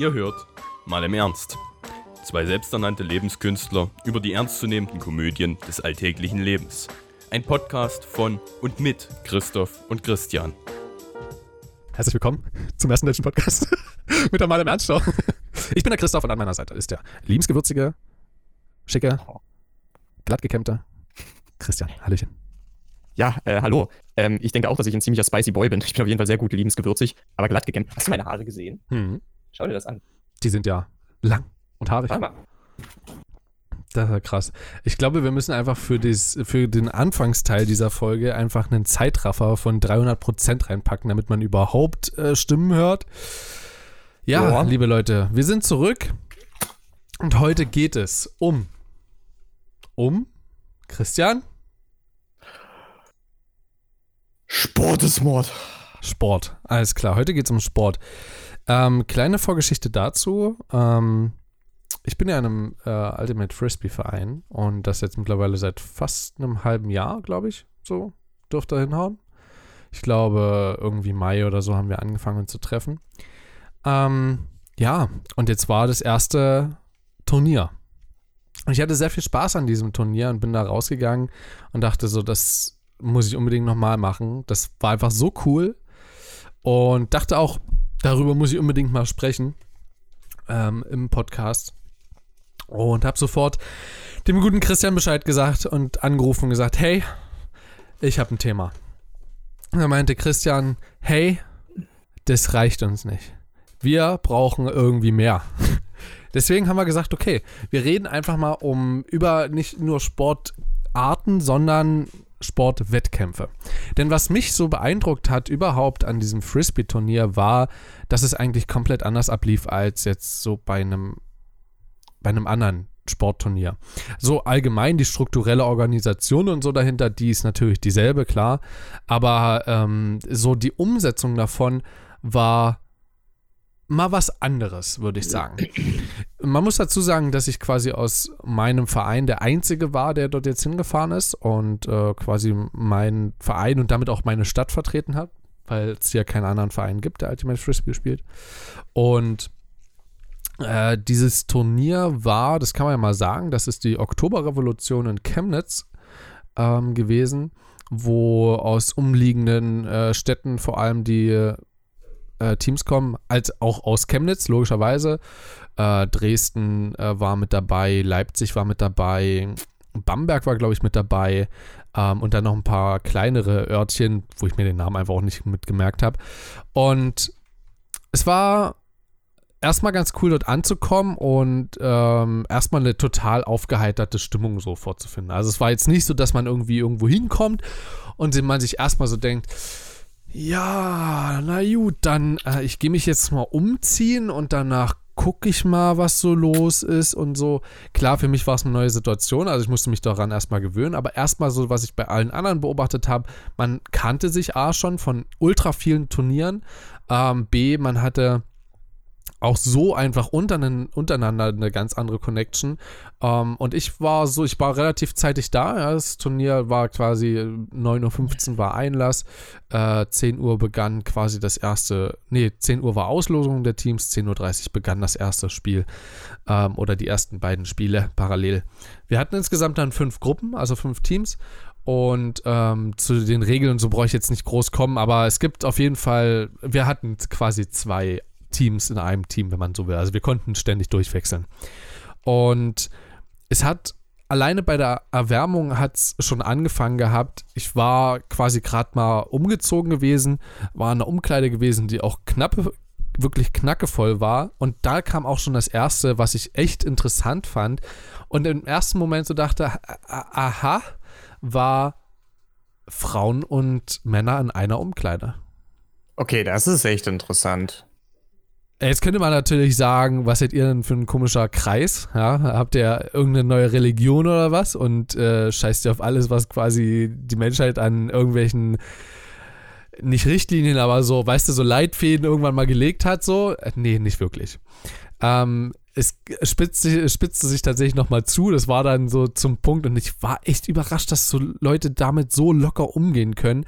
Ihr hört mal im Ernst. Zwei selbsternannte Lebenskünstler über die ernstzunehmenden Komödien des alltäglichen Lebens. Ein Podcast von und mit Christoph und Christian. Herzlich willkommen zum ersten deutschen Podcast mit der Mal im Ernst Show. Ich bin der Christoph und an meiner Seite ist der liebensgewürzige, schicke, glattgekämmte Christian. Hallöchen. Ja, äh, hallo. Ähm, ich denke auch, dass ich ein ziemlicher spicy Boy bin. Ich bin auf jeden Fall sehr gut liebensgewürzig, aber glatt gekämmt. Hast du meine Haare gesehen? Mhm. Schau dir das an. Die sind ja lang und haarig. Schau mal. Das ist ja krass. Ich glaube, wir müssen einfach für, dies, für den Anfangsteil dieser Folge einfach einen Zeitraffer von 300% reinpacken, damit man überhaupt äh, Stimmen hört. Ja, Ja. liebe Leute, wir sind zurück und heute geht es um. Um? Christian? Sport ist Mord. Sport. Alles klar, heute geht es um Sport. Ähm, kleine Vorgeschichte dazu. Ähm, ich bin ja in einem äh, Ultimate Frisbee Verein und das jetzt mittlerweile seit fast einem halben Jahr, glaube ich, so dürfte hinhauen. Ich glaube, irgendwie Mai oder so haben wir angefangen zu treffen. Ähm, ja, und jetzt war das erste Turnier. Und ich hatte sehr viel Spaß an diesem Turnier und bin da rausgegangen und dachte so, das muss ich unbedingt nochmal machen. Das war einfach so cool und dachte auch, darüber muss ich unbedingt mal sprechen ähm, im Podcast. Und habe sofort dem guten Christian Bescheid gesagt und angerufen und gesagt, hey, ich habe ein Thema. Er meinte Christian, hey, das reicht uns nicht. Wir brauchen irgendwie mehr. Deswegen haben wir gesagt, okay, wir reden einfach mal um über nicht nur Sportarten, sondern Sportwettkämpfe. Denn was mich so beeindruckt hat überhaupt an diesem Frisbee-Turnier war, dass es eigentlich komplett anders ablief als jetzt so bei einem, bei einem anderen Sportturnier. So allgemein die strukturelle Organisation und so dahinter, die ist natürlich dieselbe, klar. Aber ähm, so die Umsetzung davon war mal was anderes, würde ich sagen. Man muss dazu sagen, dass ich quasi aus meinem Verein der Einzige war, der dort jetzt hingefahren ist und äh, quasi meinen Verein und damit auch meine Stadt vertreten hat, weil es ja keinen anderen Verein gibt, der Ultimate Frisbee spielt. Und äh, dieses Turnier war, das kann man ja mal sagen, das ist die Oktoberrevolution in Chemnitz ähm, gewesen, wo aus umliegenden äh, Städten vor allem die äh, Teams kommen, als auch aus Chemnitz, logischerweise. Äh, Dresden äh, war mit dabei, Leipzig war mit dabei, Bamberg war, glaube ich, mit dabei ähm, und dann noch ein paar kleinere Örtchen, wo ich mir den Namen einfach auch nicht mitgemerkt habe. Und es war erstmal ganz cool, dort anzukommen und ähm, erstmal eine total aufgeheiterte Stimmung so vorzufinden. Also es war jetzt nicht so, dass man irgendwie irgendwo hinkommt und man sich erstmal so denkt, ja, na gut, dann äh, ich gehe mich jetzt mal umziehen und danach gucke ich mal, was so los ist und so. Klar, für mich war es eine neue Situation, also ich musste mich daran erstmal gewöhnen, aber erstmal so, was ich bei allen anderen beobachtet habe, man kannte sich A schon von ultra vielen Turnieren, ähm, B, man hatte auch so einfach untereinander, eine ganz andere Connection. Ähm, und ich war so, ich war relativ zeitig da. Das Turnier war quasi 9.15 Uhr war Einlass. Äh, 10 Uhr begann quasi das erste, nee, 10 Uhr war Auslosung der Teams, 10.30 Uhr begann das erste Spiel ähm, oder die ersten beiden Spiele parallel. Wir hatten insgesamt dann fünf Gruppen, also fünf Teams. Und ähm, zu den Regeln so brauche ich jetzt nicht groß kommen, aber es gibt auf jeden Fall, wir hatten quasi zwei Teams in einem Team, wenn man so will. Also wir konnten ständig durchwechseln. Und es hat alleine bei der Erwärmung hat es schon angefangen gehabt. Ich war quasi gerade mal umgezogen gewesen, war in einer Umkleide gewesen, die auch knappe, wirklich knackevoll war. Und da kam auch schon das erste, was ich echt interessant fand. Und im ersten Moment so dachte, a- a- aha, war Frauen und Männer in einer Umkleide. Okay, das ist echt interessant. Jetzt könnte man natürlich sagen, was seid ihr denn für ein komischer Kreis? Ja, habt ihr irgendeine neue Religion oder was? Und äh, scheißt ihr auf alles, was quasi die Menschheit an irgendwelchen, nicht Richtlinien, aber so, weißt du, so Leitfäden irgendwann mal gelegt hat? So? Äh, Nee, nicht wirklich. Ähm, es spitzte, spitzte sich tatsächlich nochmal zu. Das war dann so zum Punkt und ich war echt überrascht, dass so Leute damit so locker umgehen können.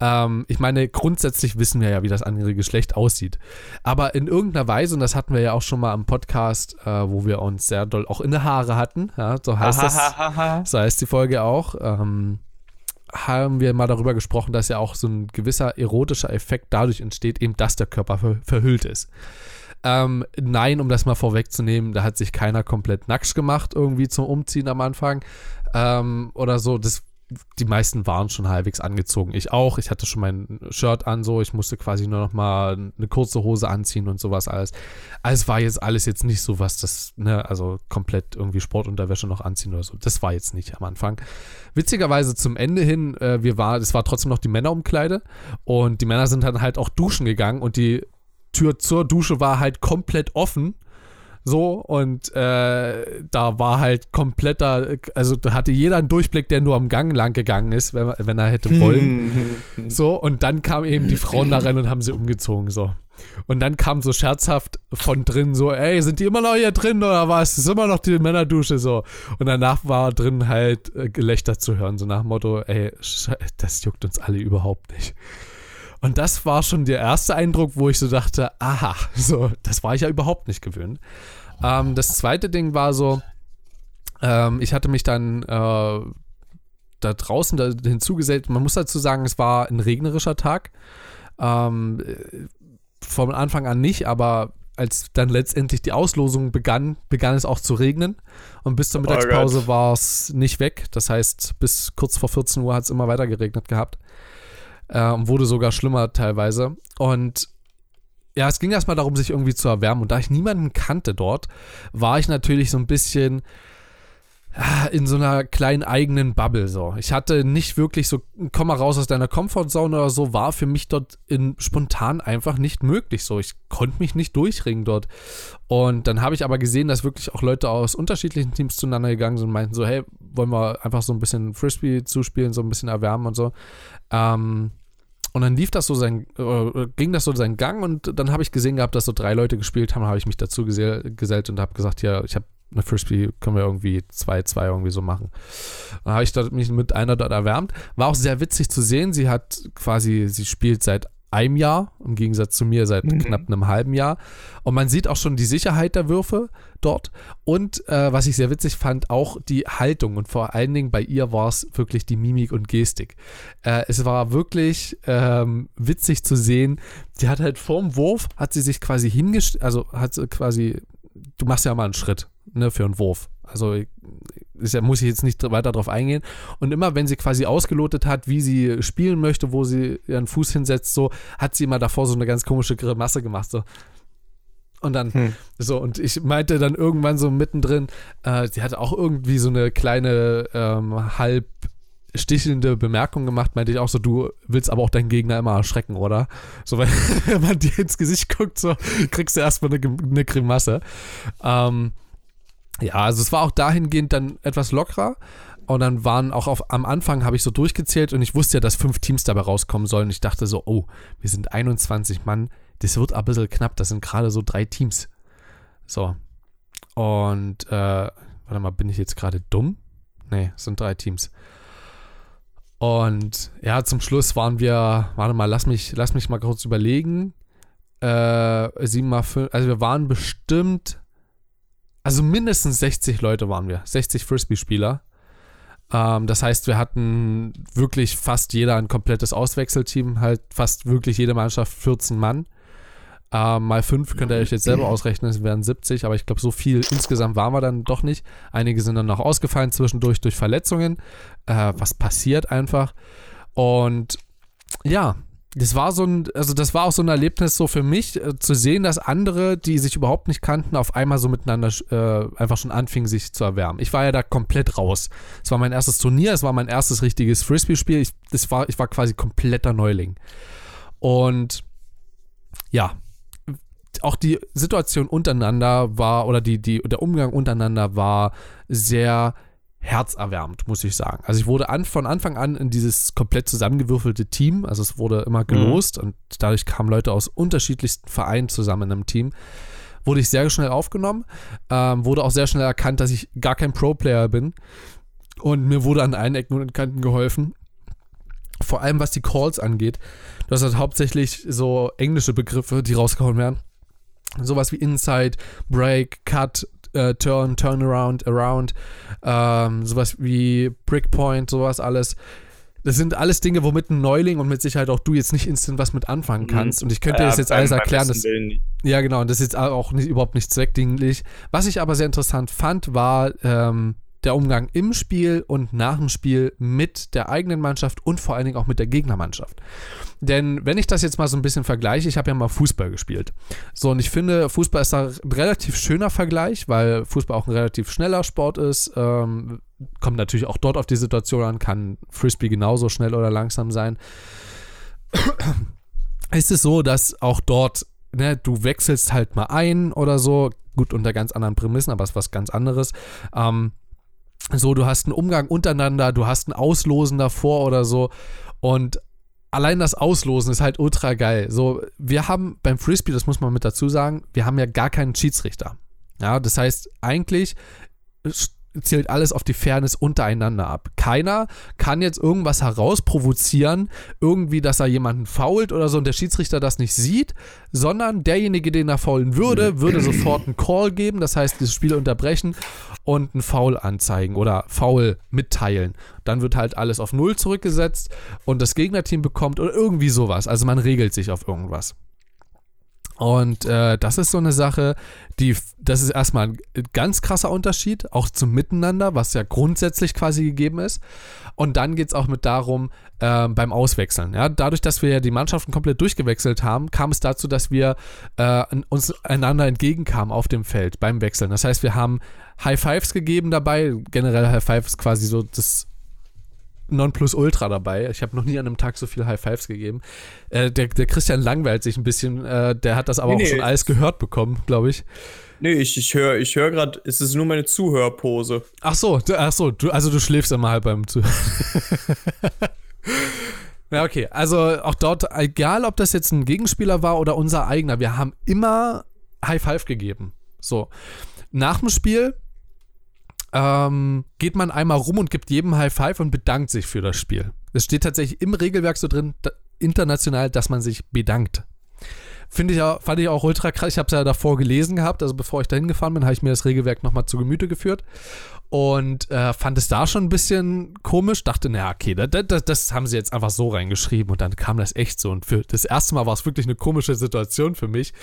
Ähm, ich meine, grundsätzlich wissen wir ja, wie das andere Geschlecht aussieht. Aber in irgendeiner Weise, und das hatten wir ja auch schon mal am Podcast, äh, wo wir uns sehr doll auch in die Haare hatten, ja, so heißt das, so heißt die Folge auch, ähm, haben wir mal darüber gesprochen, dass ja auch so ein gewisser erotischer Effekt dadurch entsteht, eben, dass der Körper ver verhüllt ist. Ähm, nein, um das mal vorwegzunehmen, da hat sich keiner komplett nackt gemacht, irgendwie zum Umziehen am Anfang ähm, oder so. Das die meisten waren schon halbwegs angezogen. Ich auch. Ich hatte schon mein Shirt an, so. Ich musste quasi nur noch mal eine kurze Hose anziehen und sowas alles. Also war jetzt alles jetzt nicht so was, das, ne, also komplett irgendwie Sportunterwäsche noch anziehen oder so. Das war jetzt nicht am Anfang. Witzigerweise zum Ende hin, äh, wir war, es war trotzdem noch die Männerumkleide und die Männer sind dann halt auch duschen gegangen und die Tür zur Dusche war halt komplett offen so, und äh, da war halt kompletter, also da hatte jeder einen Durchblick, der nur am Gang lang gegangen ist, wenn, wenn er hätte wollen. so, und dann kamen eben die Frauen da rein und haben sie umgezogen, so. Und dann kam so scherzhaft von drin so, ey, sind die immer noch hier drin oder was? Das ist immer noch die Männerdusche so. Und danach war drin halt äh, Gelächter zu hören, so nach dem Motto, ey, das juckt uns alle überhaupt nicht. Und das war schon der erste Eindruck, wo ich so dachte, aha, so, das war ich ja überhaupt nicht gewöhnt. Ähm, das zweite Ding war so, ähm, ich hatte mich dann äh, da draußen da hinzugesellt. Man muss dazu sagen, es war ein regnerischer Tag. Ähm, von Anfang an nicht, aber als dann letztendlich die Auslosung begann, begann es auch zu regnen. Und bis zur oh Mittagspause oh war es nicht weg. Das heißt, bis kurz vor 14 Uhr hat es immer weiter geregnet gehabt äh, und wurde sogar schlimmer teilweise. Und ja, es ging erstmal darum, sich irgendwie zu erwärmen. Und da ich niemanden kannte dort, war ich natürlich so ein bisschen in so einer kleinen eigenen Bubble so. Ich hatte nicht wirklich so, komm mal raus aus deiner Comfortzone oder so, war für mich dort in, spontan einfach nicht möglich so. Ich konnte mich nicht durchringen dort. Und dann habe ich aber gesehen, dass wirklich auch Leute aus unterschiedlichen Teams zueinander gegangen sind und meinten so, hey, wollen wir einfach so ein bisschen Frisbee zuspielen, so ein bisschen erwärmen und so. Ähm, und dann lief das so sein, äh, ging das so seinen Gang und dann habe ich gesehen gehabt, dass so drei Leute gespielt haben, habe ich mich dazu gesell, gesellt und habe gesagt, ja, ich habe eine Frisbee, können wir irgendwie zwei, zwei irgendwie so machen. Dann habe ich dort, mich mit einer dort erwärmt. War auch sehr witzig zu sehen. Sie hat quasi, sie spielt seit einem Jahr, im Gegensatz zu mir seit mhm. knapp einem halben Jahr. Und man sieht auch schon die Sicherheit der Würfe dort. Und äh, was ich sehr witzig fand, auch die Haltung. Und vor allen Dingen bei ihr war es wirklich die Mimik und Gestik. Äh, es war wirklich ähm, witzig zu sehen. Sie hat halt vorm Wurf, hat sie sich quasi hingestellt, also hat sie quasi, du machst ja mal einen Schritt ne, für einen Wurf. Also ist ja, muss ich jetzt nicht weiter darauf eingehen. Und immer, wenn sie quasi ausgelotet hat, wie sie spielen möchte, wo sie ihren Fuß hinsetzt, so, hat sie immer davor so eine ganz komische Grimasse gemacht. So. Und dann, hm. so, und ich meinte dann irgendwann so mittendrin, äh, sie hatte auch irgendwie so eine kleine ähm, halb stichelnde Bemerkung gemacht, meinte ich auch so, du willst aber auch deinen Gegner immer erschrecken, oder? So, weil, wenn man dir ins Gesicht guckt, so, kriegst du erstmal eine, eine Grimasse. Ähm, ja, also es war auch dahingehend dann etwas lockerer. Und dann waren auch auf, am Anfang habe ich so durchgezählt und ich wusste ja, dass fünf Teams dabei rauskommen sollen. Ich dachte so, oh, wir sind 21 Mann, das wird ein bisschen knapp, das sind gerade so drei Teams. So. Und, äh, warte mal, bin ich jetzt gerade dumm? Nee, es sind drei Teams. Und ja, zum Schluss waren wir, warte mal, lass mich, lass mich mal kurz überlegen. Äh, sieben mal fünf, also wir waren bestimmt also mindestens 60 Leute waren wir, 60 Frisbee-Spieler. Ähm, das heißt, wir hatten wirklich fast jeder ein komplettes Auswechselteam, halt fast wirklich jede Mannschaft 14 Mann. Ähm, mal 5 könnt ihr euch jetzt selber ausrechnen, es wären 70, aber ich glaube, so viel insgesamt waren wir dann doch nicht. Einige sind dann noch ausgefallen zwischendurch durch Verletzungen. Äh, was passiert einfach? Und ja, das war so ein, also das war auch so ein Erlebnis so für mich, äh, zu sehen, dass andere, die sich überhaupt nicht kannten, auf einmal so miteinander äh, einfach schon anfingen, sich zu erwärmen. Ich war ja da komplett raus. Es war mein erstes Turnier, es war mein erstes richtiges Frisbee-Spiel. Ich, war, ich war quasi kompletter Neuling. Und ja, auch die Situation untereinander war, oder die, die, der Umgang untereinander war sehr herzerwärmend, muss ich sagen. Also ich wurde an, von Anfang an in dieses komplett zusammengewürfelte Team, also es wurde immer gelost mhm. und dadurch kamen Leute aus unterschiedlichsten Vereinen zusammen in einem Team. Wurde ich sehr schnell aufgenommen, ähm, wurde auch sehr schnell erkannt, dass ich gar kein Pro-Player bin und mir wurde an allen Ecken und Kanten geholfen. Vor allem was die Calls angeht. Du hast halt hauptsächlich so englische Begriffe, die rausgehauen werden. Sowas wie Inside, Break, Cut, äh, Turn, Turnaround, Around, ähm, sowas wie Brickpoint, sowas alles. Das sind alles Dinge, womit ein Neuling und mit Sicherheit auch du jetzt nicht instant was mit anfangen Mhm. kannst. Und ich könnte dir Ja, das jetzt beim- alles erklären. Das, ja, genau. Und das ist jetzt auch nicht, überhaupt nicht zweckdienlich. Was ich aber sehr interessant fand, war ähm, der Umgang im Spiel und nach dem Spiel mit der eigenen Mannschaft und vor allen Dingen auch mit der Gegnermannschaft. Denn wenn ich das jetzt mal so ein bisschen vergleiche, ich habe ja mal Fußball gespielt. So, und ich finde, Fußball ist da ein relativ schöner Vergleich, weil Fußball auch ein relativ schneller Sport ist. Ähm, kommt natürlich auch dort auf die Situation an, kann Frisbee genauso schnell oder langsam sein. ist es so, dass auch dort, ne, du wechselst halt mal ein oder so, gut unter ganz anderen Prämissen, aber es ist was ganz anderes. Ähm, so, du hast einen Umgang untereinander, du hast ein Auslosen davor oder so und allein das Auslosen ist halt ultra geil. So, wir haben beim Frisbee, das muss man mit dazu sagen, wir haben ja gar keinen Schiedsrichter. Ja, das heißt, eigentlich zählt alles auf die Fairness untereinander ab. Keiner kann jetzt irgendwas herausprovozieren, irgendwie, dass er jemanden fault oder so und der Schiedsrichter das nicht sieht, sondern derjenige, den er faulen würde, würde sofort einen Call geben, das heißt, das Spiel unterbrechen und einen Foul anzeigen oder Foul mitteilen. Dann wird halt alles auf Null zurückgesetzt und das Gegnerteam bekommt oder irgendwie sowas. Also man regelt sich auf irgendwas. Und äh, das ist so eine Sache, die, das ist erstmal ein ganz krasser Unterschied, auch zum Miteinander, was ja grundsätzlich quasi gegeben ist. Und dann geht es auch mit darum, äh, beim Auswechseln. Ja? Dadurch, dass wir ja die Mannschaften komplett durchgewechselt haben, kam es dazu, dass wir äh, uns einander entgegenkamen auf dem Feld beim Wechseln. Das heißt, wir haben High Fives gegeben dabei. Generell High Five ist quasi so das Nonplusultra dabei. Ich habe noch nie an einem Tag so viel High Fives gegeben. Äh, der, der Christian langweilt sich ein bisschen. Äh, der hat das aber Nee, auch schon nee. alles gehört bekommen, glaube ich. Nee, ich, ich höre ich hör gerade, es ist nur meine Zuhörpose. Ach so, du, ach so, du, also du schläfst immer halb beim zu. ja, okay. Also auch dort, egal ob das jetzt ein Gegenspieler war oder unser eigener, wir haben immer High Five gegeben. So. Nach dem Spiel ähm, geht man einmal rum und gibt jedem High Five und bedankt sich für das Spiel. Es steht tatsächlich im Regelwerk so drin, da, international, dass man sich bedankt. Finde ich auch, fand ich auch ultra krass. Ich habe es ja davor gelesen gehabt, also bevor ich dahin gefahren bin, habe ich mir das Regelwerk nochmal zu Gemüte geführt und äh, fand es da schon ein bisschen komisch. Dachte, naja, okay, das, das, das haben sie jetzt einfach so reingeschrieben und dann kam das echt so. Und für das erste Mal war es wirklich eine komische Situation für mich.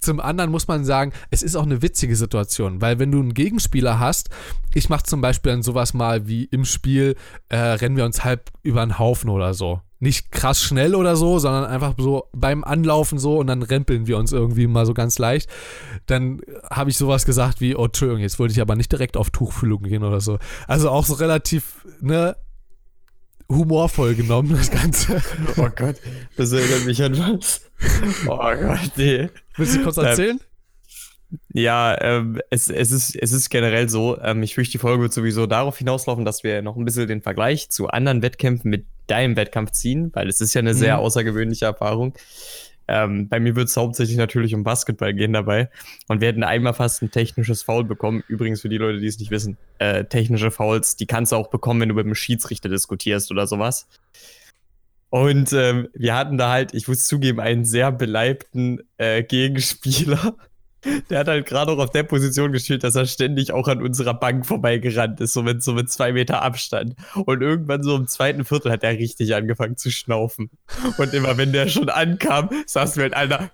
Zum anderen muss man sagen, es ist auch eine witzige Situation, weil wenn du einen Gegenspieler hast, ich mache zum Beispiel dann sowas mal wie im Spiel, äh, rennen wir uns halb über einen Haufen oder so nicht krass schnell oder so, sondern einfach so beim Anlaufen so und dann rempeln wir uns irgendwie mal so ganz leicht. Dann habe ich sowas gesagt wie, oh, Entschuldigung, jetzt wollte ich aber nicht direkt auf Tuchfühlung gehen oder so. Also auch so relativ, ne, humorvoll genommen, das Ganze. Oh Gott, das erinnert mich an was. Oh Gott, nee. Willst du kurz erzählen? Ja, ähm, es, es, ist, es ist generell so, ähm, ich fürchte, die Folge wird sowieso darauf hinauslaufen, dass wir noch ein bisschen den Vergleich zu anderen Wettkämpfen mit deinem Wettkampf ziehen, weil es ist ja eine sehr Mhm. außergewöhnliche Erfahrung. Ähm, bei mir wird es hauptsächlich natürlich um Basketball gehen dabei. Und wir hätten einmal fast ein technisches Foul bekommen. Übrigens für die Leute, die es nicht wissen, äh, technische Fouls, die kannst du auch bekommen, wenn du mit dem Schiedsrichter diskutierst oder sowas. Und ähm, wir hatten da halt, ich muss zugeben, einen sehr beleibten äh, Gegenspieler. Der hat halt gerade auch auf der Position gespielt, dass er ständig auch an unserer Bank vorbeigerannt ist, so mit, so mit zwei Meter Abstand. Und irgendwann so im zweiten Viertel hat er richtig angefangen zu schnaufen. Und immer wenn der schon ankam, saßen wir halt einer.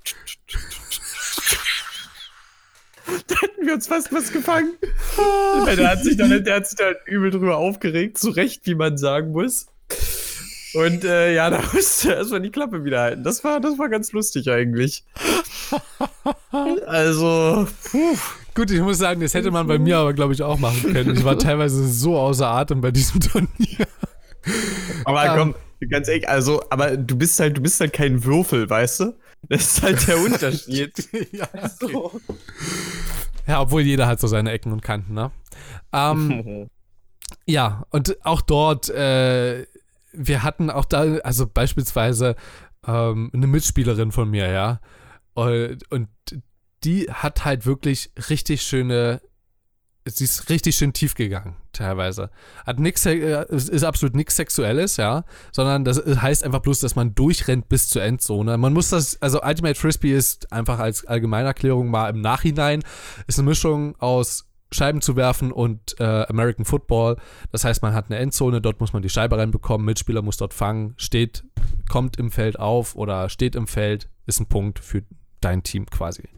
Da hätten wir uns fast was gefangen. Der hat sich dann, der hat sich dann übel drüber aufgeregt, zu Recht, wie man sagen muss. Und äh, ja, da musste er erstmal die Klappe wieder halten. Das war, das war ganz lustig eigentlich. Also, puh. Gut, ich muss sagen, das hätte man bei mir aber, glaube ich, auch machen können. Ich war teilweise so außer Atem bei diesem Turnier. Aber Ähm. komm, ganz ehrlich, also, aber du bist halt, du bist halt kein Würfel, weißt du? Das ist halt der Unterschied. ja, So. ja, obwohl jeder hat so seine Ecken und Kanten, ne? Ähm, Ja, und auch dort, äh, wir hatten auch da, also beispielsweise ähm, eine Mitspielerin von mir, ja. Und, und die hat halt wirklich richtig schöne sie ist richtig schön tief gegangen, teilweise. Hat nix, äh, ist absolut nichts Sexuelles, ja, sondern das heißt einfach bloß, dass man durchrennt bis zur Endzone. Man muss das, also Ultimate Frisbee ist einfach als Allgemeinerklärung mal im Nachhinein, ist eine Mischung aus Scheiben zu werfen und äh, American Football. Das heißt, man hat eine Endzone, dort muss man die Scheibe reinbekommen, Mitspieler muss dort fangen, steht, kommt im Feld auf oder steht im Feld, ist ein Punkt für dein Team quasi.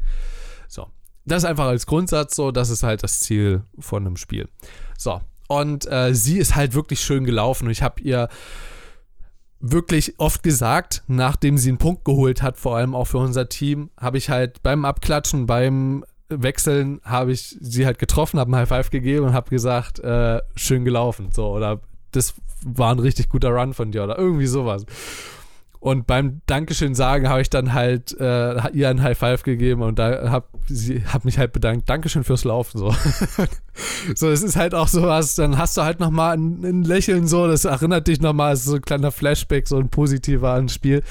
So. Das ist einfach als Grundsatz so, das ist halt das Ziel von einem Spiel. So. Und äh, sie ist halt wirklich schön gelaufen und ich habe ihr wirklich oft gesagt, nachdem sie einen Punkt geholt hat, vor allem auch für unser Team, habe ich halt beim Abklatschen, beim Wechseln habe ich sie halt getroffen, habe einen High Five gegeben und habe gesagt, äh, schön gelaufen, so oder das war ein richtig guter Run von dir oder irgendwie sowas. Und beim Dankeschön sagen habe ich dann halt äh, ihr ein High Five gegeben und da habe sie hab mich halt bedankt. Dankeschön fürs Laufen so. so, es ist halt auch sowas, dann hast du halt nochmal ein, ein Lächeln so, das erinnert dich nochmal, so ein kleiner Flashback, so ein positiver ans Spiel.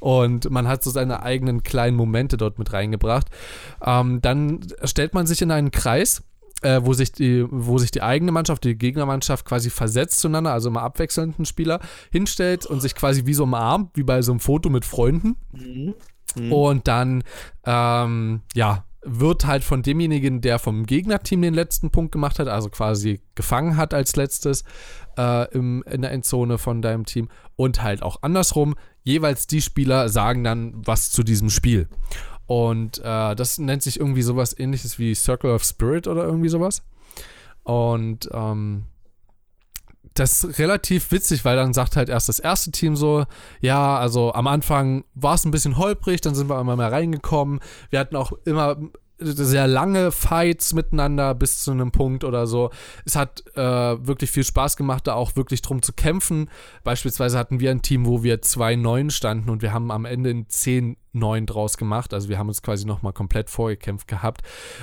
Und man hat so seine eigenen kleinen Momente dort mit reingebracht. Ähm, dann stellt man sich in einen Kreis äh, wo, sich die, wo sich die eigene Mannschaft, die Gegnermannschaft quasi versetzt zueinander, also immer abwechselnden Spieler, hinstellt und sich quasi wie so umarmt, wie bei so einem Foto mit Freunden. Mhm. Mhm. Und dann, ähm, ja, wird halt von demjenigen, der vom Gegnerteam den letzten Punkt gemacht hat, also quasi gefangen hat als letztes äh, im, in der Endzone von deinem Team und halt auch andersrum, jeweils die Spieler sagen dann was zu diesem Spiel. Und äh, das nennt sich irgendwie sowas ähnliches wie Circle of Spirit oder irgendwie sowas. Und ähm, das ist relativ witzig, weil dann sagt halt erst das erste Team so, ja, also am Anfang war es ein bisschen holprig, dann sind wir immer mehr reingekommen. Wir hatten auch immer sehr lange Fights miteinander bis zu einem Punkt oder so. Es hat äh, wirklich viel Spaß gemacht, da auch wirklich drum zu kämpfen. Beispielsweise hatten wir ein Team, wo wir 2-9 standen und wir haben am Ende in 10 neun draus gemacht. Also wir haben uns quasi nochmal komplett vorgekämpft gehabt,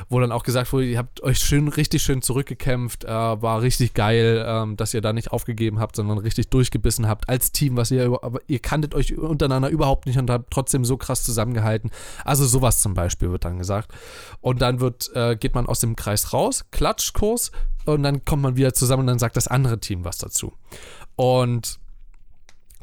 wo dann auch gesagt wurde, ihr habt euch schön, richtig schön zurückgekämpft, äh, war richtig geil, ähm, dass ihr da nicht aufgegeben habt, sondern richtig durchgebissen habt als Team, was ihr, aber ihr kanntet euch untereinander überhaupt nicht und habt trotzdem so krass zusammengehalten. Also sowas zum Beispiel wird dann gesagt. Und dann wird, äh, geht man aus dem Kreis raus, Klatschkurs, und dann kommt man wieder zusammen und dann sagt das andere Team was dazu. Und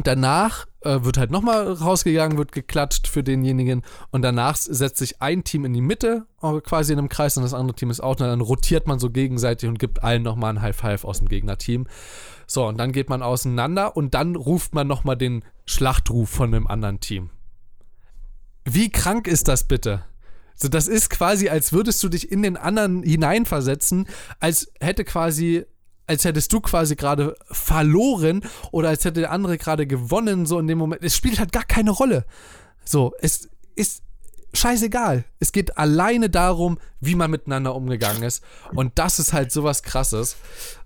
danach äh, wird halt nochmal rausgegangen, wird geklatscht für denjenigen und danach setzt sich ein Team in die Mitte, äh, quasi in einem Kreis und das andere Team ist auch, und dann rotiert man so gegenseitig und gibt allen nochmal ein High Five aus dem Gegnerteam. So, und dann geht man auseinander und dann ruft man nochmal den Schlachtruf von dem anderen Team. Wie krank ist das bitte? So, das ist quasi, als würdest du dich in den anderen hineinversetzen, als hätte quasi als hättest du quasi gerade verloren oder als hätte der andere gerade gewonnen, so in dem Moment. Es spielt halt gar keine Rolle. So, es ist scheißegal. Es geht alleine darum, wie man miteinander umgegangen ist. Und das ist halt sowas krasses.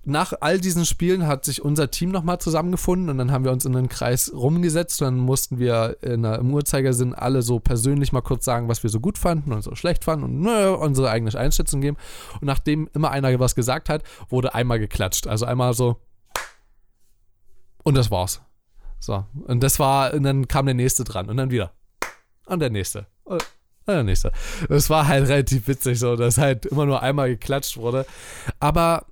Nach all diesen Spielen hat sich unser Team nochmal zusammengefunden und dann haben wir uns in einen Kreis rumgesetzt und dann mussten wir der, im Uhrzeigersinn alle so persönlich mal kurz sagen, was wir so gut fanden und so schlecht fanden und nö, unsere eigene Einschätzung geben. Und nachdem immer einer was gesagt hat, wurde einmal geklatscht. Also einmal so. Und das war's. So. Und das war, und dann kam der nächste dran und dann wieder. Und der nächste. Ja, nächster. Das war halt relativ witzig, so, dass halt immer nur einmal geklatscht wurde. Aber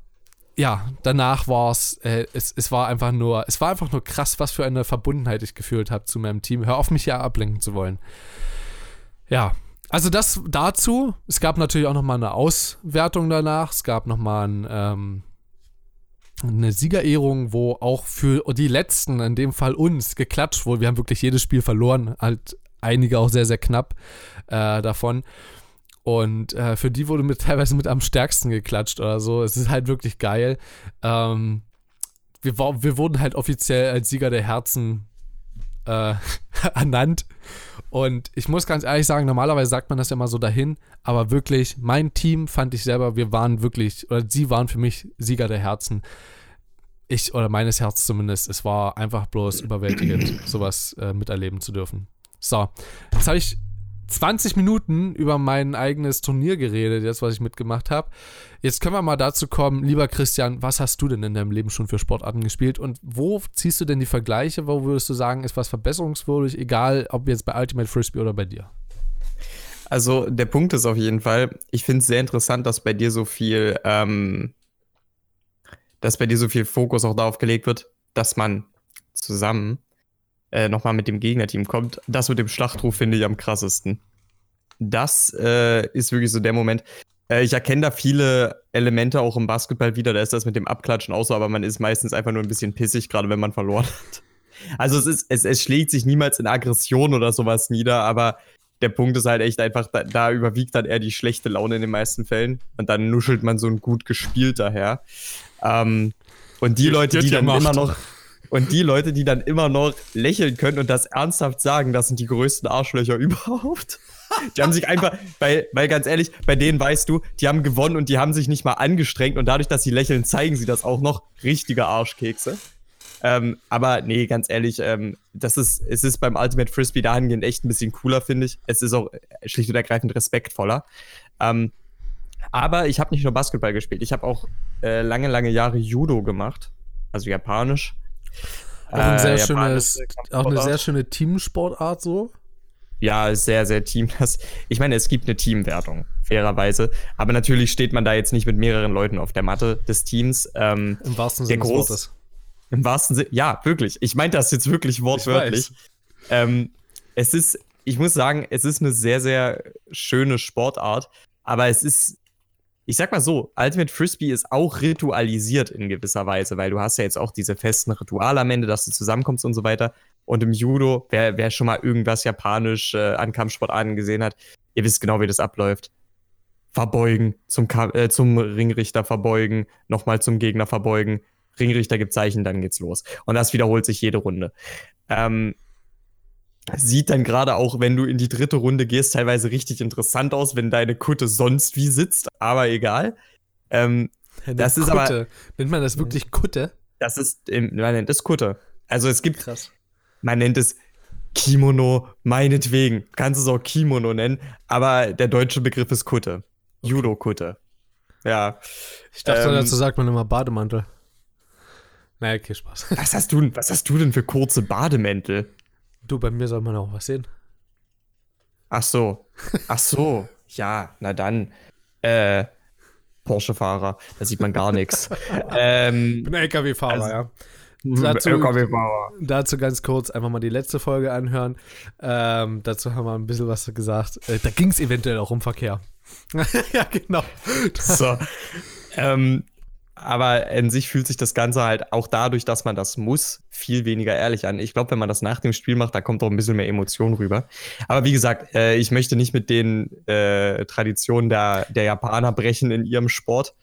ja, danach war's, äh, es, es war einfach nur, es war einfach nur krass, was für eine Verbundenheit ich gefühlt habe zu meinem Team. Hör auf, mich ja ablenken zu wollen. Ja, also das dazu. Es gab natürlich auch nochmal eine Auswertung danach. Es gab nochmal ein, ähm, eine Siegerehrung, wo auch für die letzten, in dem Fall uns, geklatscht wurde. Wir haben wirklich jedes Spiel verloren, halt einige auch sehr, sehr knapp äh, davon. Und äh, für die wurde mit, teilweise mit am stärksten geklatscht oder so. Es ist halt wirklich geil. Ähm, wir, wir wurden halt offiziell als Sieger der Herzen äh, ernannt. Und ich muss ganz ehrlich sagen, normalerweise sagt man das ja mal so dahin, aber wirklich, mein Team fand ich selber, wir waren wirklich, oder sie waren für mich Sieger der Herzen. Ich, oder meines Herzens zumindest, es war einfach bloß überwältigend, sowas äh, miterleben zu dürfen. So, jetzt habe ich 20 Minuten über mein eigenes Turnier geredet, jetzt was ich mitgemacht habe. Jetzt können wir mal dazu kommen, lieber Christian, was hast du denn in deinem Leben schon für Sportarten gespielt und wo ziehst du denn die Vergleiche? Wo würdest du sagen, ist was verbesserungswürdig, egal ob jetzt bei Ultimate Frisbee oder bei dir? Also der Punkt ist auf jeden Fall, ich finde es sehr interessant, dass bei dir so viel, ähm, dass bei dir so viel Fokus auch darauf gelegt wird, dass man zusammen äh, nochmal mit dem Gegnerteam kommt. Das mit dem Schlachtruf finde ich am krassesten. Das äh, ist wirklich so der Moment. Äh, ich erkenne da viele Elemente auch im Basketball wieder. Da ist das mit dem Abklatschen auch so, aber man ist meistens einfach nur ein bisschen pissig, gerade wenn man verloren hat. Also es, ist, es, es schlägt sich niemals in Aggression oder sowas nieder, aber der Punkt ist halt echt einfach, da, da, überwiegt dann eher die schlechte Laune in den meisten Fällen. Und dann nuschelt man so ein gut gespielt daher. Ähm, und die Leute, die dann immer noch. Und die Leute, die dann immer noch lächeln können und das ernsthaft sagen, das sind die größten Arschlöcher überhaupt. Die haben sich einfach, weil, weil ganz ehrlich, bei denen weißt du, die haben gewonnen und die haben sich nicht mal angestrengt und dadurch, dass sie lächeln, zeigen sie das auch noch. Richtige Arschkekse. Ähm, aber nee, ganz ehrlich, ähm, das ist, es ist beim Ultimate Frisbee dahingehend echt ein bisschen cooler, finde ich. Es ist auch schlicht und ergreifend respektvoller. Ähm, aber ich habe nicht nur Basketball gespielt, ich habe auch äh, lange, lange Jahre Judo gemacht, also japanisch. Auch, ein sehr äh, schönes, auch eine sehr schöne Teamsportart so. Ja, sehr, sehr Team. Das, ich meine, es gibt eine Teamwertung, fairerweise. Aber natürlich steht man da jetzt nicht mit mehreren Leuten auf der Matte des Teams. Ähm, Im wahrsten Sinne des Wortes. Im wahrsten Sinne, ja, wirklich. Ich meine das jetzt wirklich wortwörtlich. Ähm, es ist, ich muss sagen, es ist eine sehr, sehr schöne Sportart. Aber es ist ich sag mal so, Ultimate Frisbee ist auch ritualisiert in gewisser Weise, weil du hast ja jetzt auch diese festen Rituale am Ende, dass du zusammenkommst und so weiter. Und im Judo, wer, wer schon mal irgendwas japanisch äh, an Kampfsportarten gesehen hat, ihr wisst genau, wie das abläuft. Verbeugen, zum, äh, zum Ringrichter verbeugen, nochmal zum Gegner verbeugen, Ringrichter gibt Zeichen, dann geht's los. Und das wiederholt sich jede Runde. Ähm, Sieht dann gerade auch, wenn du in die dritte Runde gehst, teilweise richtig interessant aus, wenn deine Kutte sonst wie sitzt, aber egal. Ähm, das ist Kutte. aber. Nennt man das wirklich Kutte? Das ist, man nennt es Kutte. Also es gibt, Krass. man nennt es Kimono, meinetwegen. Kannst es auch Kimono nennen, aber der deutsche Begriff ist Kutte. Judo-Kutte. Ja. Ich dachte, ähm, dazu sagt man immer Bademantel. Naja, okay, Spaß. Was hast du, was hast du denn für kurze Bademäntel? Du, bei mir soll man auch was sehen. Ach so. Ach so. ja, na dann. Äh, Porsche-Fahrer. Da sieht man gar nichts. ähm, ich bin LKW-Fahrer, also, ja. Dazu, dazu, ganz kurz einfach mal die letzte Folge anhören. Ähm, dazu haben wir ein bisschen was gesagt. Äh, da ging es eventuell auch um Verkehr. ja, genau. So. ähm, aber in sich fühlt sich das Ganze halt auch dadurch, dass man das muss, viel weniger ehrlich an. Ich glaube, wenn man das nach dem Spiel macht, da kommt auch ein bisschen mehr Emotion rüber. Aber wie gesagt, äh, ich möchte nicht mit den äh, Traditionen der, der Japaner brechen in ihrem Sport.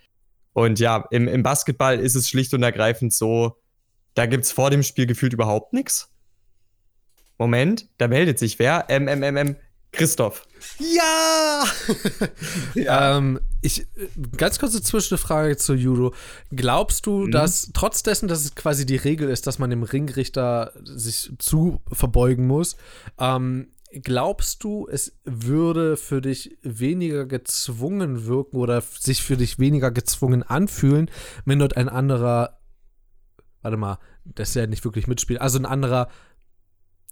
Und ja, im, im Basketball ist es schlicht und ergreifend so, da gibt es vor dem Spiel gefühlt überhaupt nichts. Moment, da meldet sich wer? MMMM. Christoph. Ja! ja. ähm, ich, ganz kurze Zwischenfrage zu Judo. Glaubst du, mhm. dass trotz dessen, dass es quasi die Regel ist, dass man dem Ringrichter sich zu verbeugen muss, ähm, glaubst du, es würde für dich weniger gezwungen wirken oder sich für dich weniger gezwungen anfühlen, wenn dort ein anderer, warte mal, das ist ja nicht wirklich mitspielt, also ein anderer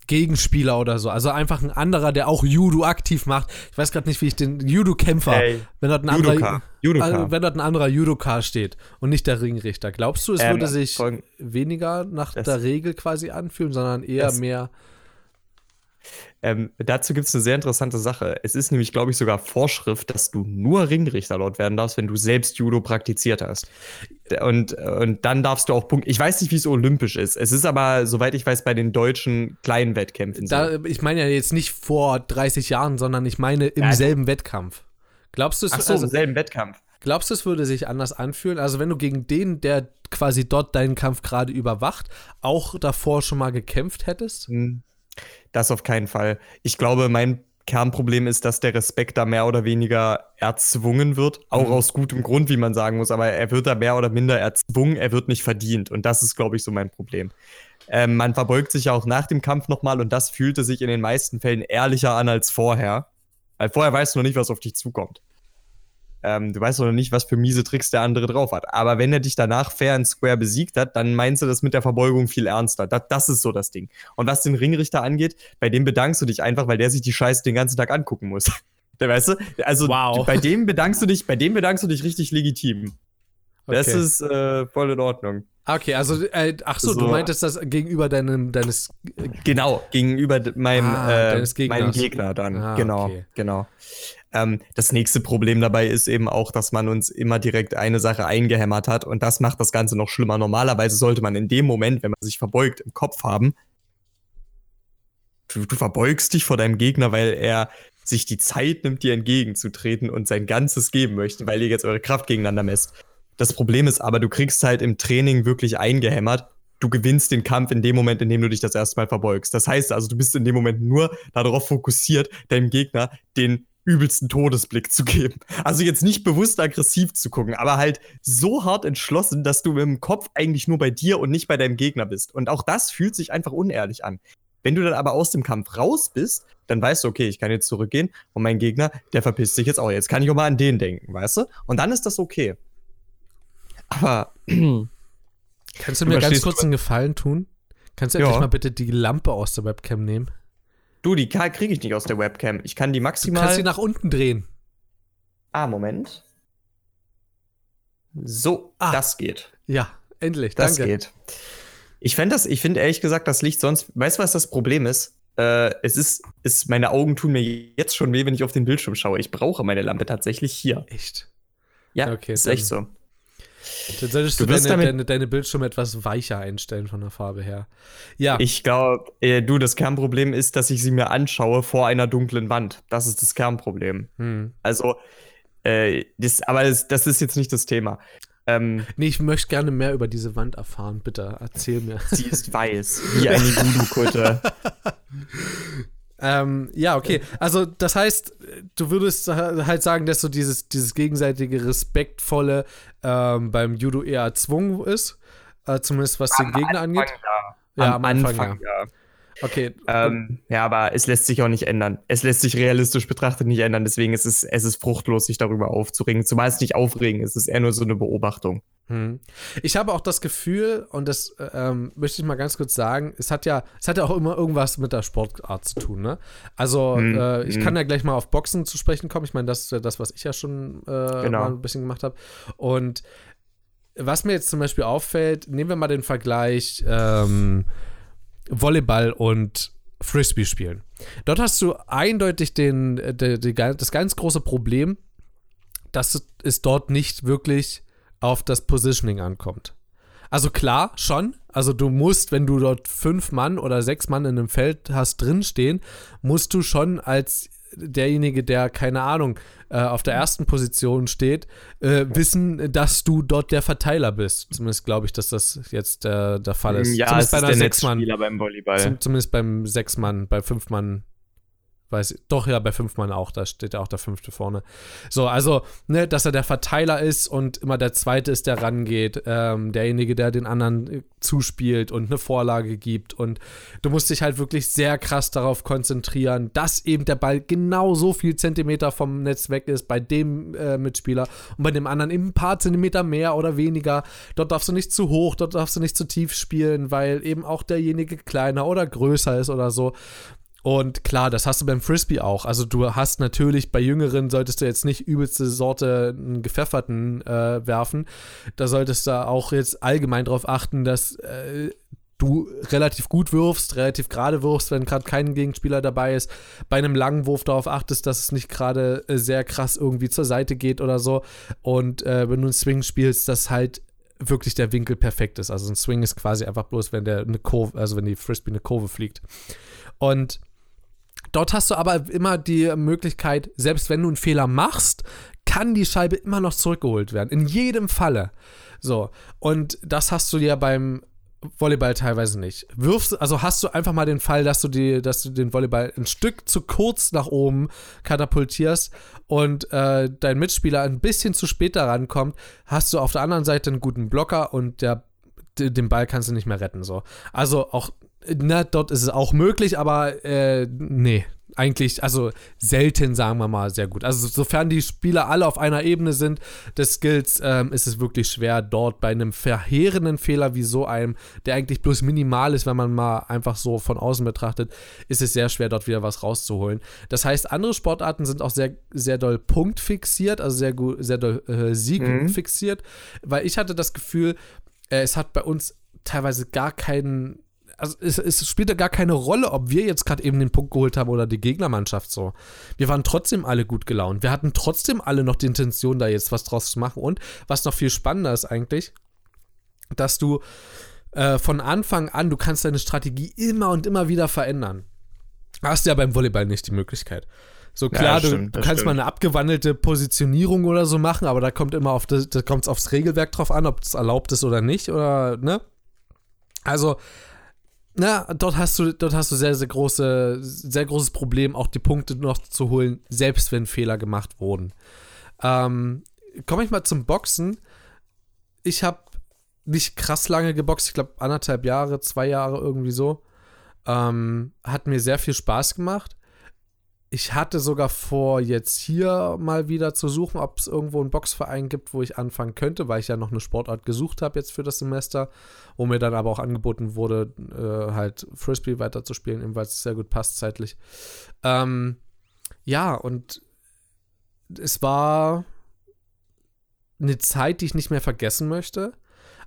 Gegenspieler oder so. Also einfach ein anderer, der auch Judo aktiv macht. Ich weiß gerade nicht, wie ich den Judo-Kämpfer, hey, wenn dort ein anderer, Also, wenn dort ein anderer Judoka steht und nicht der Ringrichter. Glaubst du, es ähm, würde sich weniger nach der Regel quasi anfühlen, sondern eher mehr ähm, dazu gibt es eine sehr interessante Sache. Es ist nämlich, glaube ich, sogar Vorschrift, dass du nur Ringrichter dort werden darfst, wenn du selbst Judo praktiziert hast. Und, und dann darfst du auch Punkte. Ich weiß nicht, wie es olympisch ist. Es ist aber, soweit ich weiß, bei den deutschen kleinen Wettkämpfen. Da, ich meine ja jetzt nicht vor 30 Jahren, sondern ich meine im ja, selben Wettkampf. Glaubst du es? Ach so, also, im selben Wettkampf. Glaubst du, es würde sich anders anfühlen? Also, wenn du gegen den, der quasi dort deinen Kampf gerade überwacht, auch davor schon mal gekämpft hättest? Hm. Das auf keinen Fall. Ich glaube, mein Kernproblem ist, dass der Respekt da mehr oder weniger erzwungen wird. Auch mhm. aus gutem Grund, wie man sagen muss. Aber er wird da mehr oder minder erzwungen. Er wird nicht verdient. Und das ist, glaube ich, so mein Problem. Ähm, man verbeugt sich ja auch nach dem Kampf nochmal. Und das fühlte sich in den meisten Fällen ehrlicher an als vorher. Weil vorher weißt du noch nicht, was auf dich zukommt. Ähm, du weißt noch nicht, was für miese Tricks der andere drauf hat. Aber wenn er dich danach fair and square besiegt hat, dann meinst du das mit der Verbeugung viel ernster. Das, das ist so das Ding. Und was den Ringrichter angeht, bei dem bedankst du dich einfach, weil der sich die Scheiße den ganzen Tag angucken muss. Weißt du? Also Wow. bei dem bedankst du dich, bei dem bedankst du dich richtig legitim. Das Okay. ist äh, voll in Ordnung. Okay, also, äh, ach so, du So. meintest das gegenüber deinem, deines, Genau, gegenüber meinem, Ah, äh, meinem Gegner dann. Ah, genau, okay. genau. Ähm, das nächste Problem dabei ist eben auch, dass man uns immer direkt eine Sache eingehämmert hat und das macht das Ganze noch schlimmer. Normalerweise sollte man in dem Moment, wenn man sich verbeugt, im Kopf haben, du, du verbeugst dich vor deinem Gegner, weil er sich die Zeit nimmt, dir entgegenzutreten und sein Ganzes geben möchte, weil ihr jetzt eure Kraft gegeneinander messt. Das Problem ist aber, du kriegst halt im Training wirklich eingehämmert. Du gewinnst den Kampf in dem Moment, in dem du dich das erste Mal verbeugst. Das heißt also, du bist in dem Moment nur darauf fokussiert, deinem Gegner den übelsten Todesblick zu geben. Also jetzt nicht bewusst aggressiv zu gucken, aber halt so hart entschlossen, dass du im Kopf eigentlich nur bei dir und nicht bei deinem Gegner bist. Und auch das fühlt sich einfach unehrlich an. Wenn du dann aber aus dem Kampf raus bist, dann weißt du, okay, ich kann jetzt zurückgehen und mein Gegner, der verpisst sich jetzt auch. Jetzt kann ich auch mal an den denken, weißt du? Und dann ist das okay. Aber kannst du mir ganz kurz einen Gefallen tun? Kannst du Ja. endlich mal bitte die Lampe aus der Webcam nehmen? Du, die kriege ich nicht aus der Webcam. Ich kann die Du maximal. kannst sie nach unten drehen. ah, Moment. So, Ah. das geht. Ja, endlich, Das danke. geht. Ich fände das, ich finde ehrlich gesagt, das Licht sonst. Weißt du, was das Problem ist? Äh, es ist, ist, meine Augen tun mir jetzt schon weh, wenn ich auf den Bildschirm schaue. Ich brauche meine Lampe tatsächlich hier. Echt. Ja, Okay, ist echt so. Dann solltest du, Du deine, deine, deine Bildschirme etwas weicher einstellen von der Farbe her. Ja, Ich glaube, äh, du, das Kernproblem ist, dass ich sie mir anschaue vor einer dunklen Wand. Das ist das Kernproblem. hm. Also, äh, das, aber das, das ist jetzt nicht das Thema. Ähm, nee, ich möchte gerne mehr über diese Wand erfahren. Bitte, erzähl mir. sie ist weiß, wie eine Voodoo-Kutte. Ähm, ja, okay. Also, das heißt, du würdest halt sagen, dass so dieses, dieses gegenseitige Respektvolle ähm, beim Judo eher erzwungen ist. Äh, zumindest was den Gegner angeht. Ja, Ja, am, am Anfang, Anfang, ja. Okay. Ähm, ja, aber es lässt sich auch nicht ändern. Es lässt sich realistisch betrachtet nicht ändern. Deswegen ist es, es ist fruchtlos, sich darüber aufzuregen. Zumal es nicht aufregen ist. Es ist eher nur so eine Beobachtung. Hm. Ich habe auch das Gefühl, und das äh, ähm, möchte ich mal ganz kurz sagen, es hat ja, es hat ja auch immer irgendwas mit der Sportart zu tun, ne? Also, Hm, äh, ich hm. kann ja gleich mal auf Boxen zu sprechen kommen. Ich meine, das ist ja das, was ich ja schon äh, Genau. mal ein bisschen gemacht habe. Und was mir jetzt zum Beispiel auffällt, nehmen wir mal den Vergleich ähm, Volleyball und Frisbee spielen. Dort hast du eindeutig den, äh, de, de, das ganz große Problem, dass es dort nicht wirklich auf das Positioning ankommt. Also klar, schon. Also du musst, wenn du dort fünf Mann oder sechs Mann in einem Feld hast drinstehen, musst du schon als derjenige, der, keine Ahnung, äh, auf der ersten Position steht, äh, wissen, dass du dort der Verteiler bist. Zumindest glaube ich, dass das jetzt äh, der Fall ist. Ja, Zumindest es ist der Sechs-Mann- beim Volleyball. zum, zumindest beim Sechs-Mann, bei Fünf-Mann, weiß ich, doch ja, bei Fünf-Mann auch, da steht ja auch der Fünfte vorne. So, also, ne, dass er der Verteiler ist und immer der Zweite ist, der rangeht, ähm, derjenige, der den anderen äh, zuspielt und eine Vorlage gibt und du musst dich halt wirklich sehr krass darauf konzentrieren, dass eben der Ball genau so viel Zentimeter vom Netz weg ist bei dem äh, Mitspieler und bei dem anderen eben ein paar Zentimeter mehr oder weniger. Dort darfst du nicht zu hoch, dort darfst du nicht zu tief spielen, weil eben auch derjenige kleiner oder größer ist oder so. Und klar, das hast du beim Frisbee auch. Also du hast natürlich bei Jüngeren solltest du jetzt nicht übelste Sorte einen gepfefferten äh, werfen. Da solltest du auch jetzt allgemein darauf achten, dass äh, du relativ gut wirfst, relativ gerade wirfst, wenn gerade kein Gegenspieler dabei ist. Bei einem langen Wurf darauf achtest, dass es nicht gerade äh, sehr krass irgendwie zur Seite geht oder so. Und äh, wenn du einen Swing spielst, dass halt wirklich der Winkel perfekt ist. Also ein Swing ist quasi einfach bloß, wenn der eine Kurve, also wenn die Frisbee eine Kurve fliegt. Und dort hast du aber immer die Möglichkeit, selbst wenn du einen Fehler machst, kann die Scheibe immer noch zurückgeholt werden. In jedem Falle. So. Und das hast du ja beim Volleyball teilweise nicht. Wirfst, also hast du einfach mal den Fall, dass du die, dass du den Volleyball ein Stück zu kurz nach oben katapultierst und äh, dein Mitspieler ein bisschen zu spät daran kommt, hast du auf der anderen Seite einen guten Blocker und der, den Ball kannst du nicht mehr retten. So. Also auch, na, dort ist es auch möglich, aber äh, nee. eigentlich, also selten, sagen wir mal, sehr gut. Also sofern die Spieler alle auf einer Ebene sind des Skills, ähm, ist es wirklich schwer, dort bei einem verheerenden Fehler wie so einem, der eigentlich bloß minimal ist, wenn man mal einfach so von außen betrachtet, ist es sehr schwer, dort wieder was rauszuholen. Das heißt, andere Sportarten sind auch sehr, sehr doll punktfixiert, also sehr, gut, sehr doll äh, Sieg mhm. fixiert, weil ich hatte das Gefühl, äh, es hat bei uns teilweise gar keinen also es, es spielte gar keine Rolle, ob wir jetzt gerade eben den Punkt geholt haben oder die Gegnermannschaft so. Wir waren trotzdem alle gut gelaunt. Wir hatten trotzdem alle noch die Intention, da jetzt was draus zu machen. Und was noch viel spannender ist eigentlich, dass du äh, von Anfang an, du kannst deine Strategie immer und immer wieder verändern. Hast du ja beim Volleyball nicht die Möglichkeit. So klar, ja, stimmt, du, du kannst stimmt. mal eine abgewandelte Positionierung oder so machen, aber da kommt immer auf das, da kommt es aufs Regelwerk drauf an, ob es erlaubt ist oder nicht, oder, ne? Also, na, dort hast du, dort hast du sehr, sehr große, sehr großes Problem, auch die Punkte noch zu holen, selbst wenn Fehler gemacht wurden. Ähm, Komme ich mal zum Boxen. Ich habe nicht krass lange geboxt, ich glaube anderthalb Jahre, zwei Jahre irgendwie so. Ähm, hat mir sehr viel Spaß gemacht ich hatte sogar vor, jetzt hier mal wieder zu suchen, ob es irgendwo einen Boxverein gibt, wo ich anfangen könnte, weil ich ja noch eine Sportart gesucht habe jetzt für das Semester, wo mir dann aber auch angeboten wurde, äh, halt Frisbee weiterzuspielen, eben weil es sehr gut passt zeitlich. Ähm, ja, und es war eine Zeit, die ich nicht mehr vergessen möchte,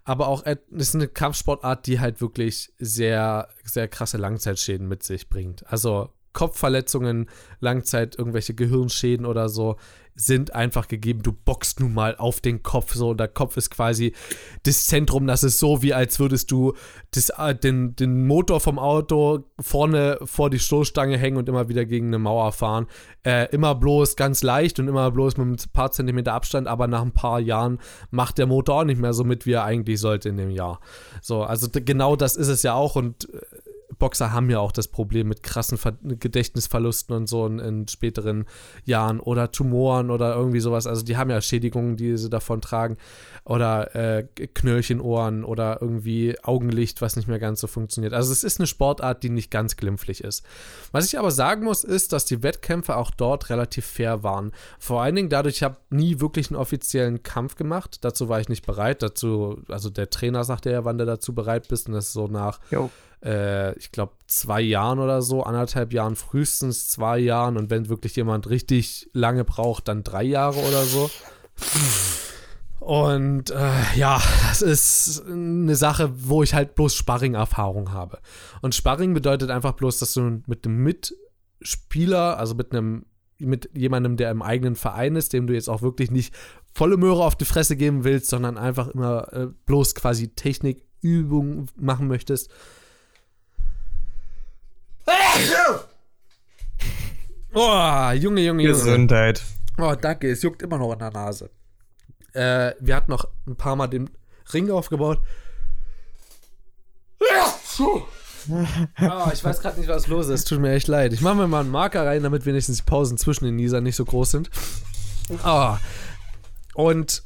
aber auch es ist eine Kampfsportart, die halt wirklich sehr, sehr krasse Langzeitschäden mit sich bringt. Also Kopfverletzungen, Langzeit irgendwelche Gehirnschäden oder so sind einfach gegeben. Du bockst nun mal auf den Kopf so und der Kopf ist quasi das Zentrum. Das ist so, wie als würdest du das, äh, den, den Motor vom Auto vorne vor die Stoßstange hängen und immer wieder gegen eine Mauer fahren. Äh, immer bloß ganz leicht und immer bloß mit ein paar Zentimeter Abstand, aber nach ein paar Jahren macht der Motor auch nicht mehr so mit, wie er eigentlich sollte in dem Jahr. So, also genau das ist es ja auch und äh, Boxer haben ja auch das Problem mit krassen Ver Gedächtnisverlusten und so in, in, späteren Jahren oder Tumoren oder irgendwie sowas. Also die haben ja Schädigungen, die sie davon tragen oder äh, Knöllchenohren oder irgendwie Augenlicht, was nicht mehr ganz so funktioniert. Also es ist eine Sportart, die nicht ganz glimpflich ist. Was ich aber sagen muss, ist, dass die Wettkämpfe auch dort relativ fair waren. Vor allen Dingen dadurch, ich habe nie wirklich einen offiziellen Kampf gemacht. Dazu war ich nicht bereit. Dazu, also der Trainer sagte ja, wann du dazu bereit bist und das ist so nach äh, ich glaube, zwei Jahren oder so, anderthalb Jahren, frühestens zwei Jahren. Und wenn wirklich jemand richtig lange braucht, dann drei Jahre oder so. Und äh, ja, das ist eine Sache, wo ich halt bloß Sparring-Erfahrung habe. Und Sparring bedeutet einfach bloß, dass du mit einem Mitspieler, also mit einem mit jemandem, der im eigenen Verein ist, dem du jetzt auch wirklich nicht volle Möhre auf die Fresse geben willst, sondern einfach immer äh, bloß quasi Technikübungen machen möchtest, Oh, Junge, Junge, Junge. Gesundheit. Oh, danke. Es juckt immer noch in der Nase. Äh, wir hatten noch ein paar Mal den Ring aufgebaut. Oh, ich weiß gerade nicht, was los ist. Tut mir echt leid. Ich mache mir mal einen Marker rein, damit wenigstens die Pausen zwischen den Nisern nicht so groß sind. Oh. Und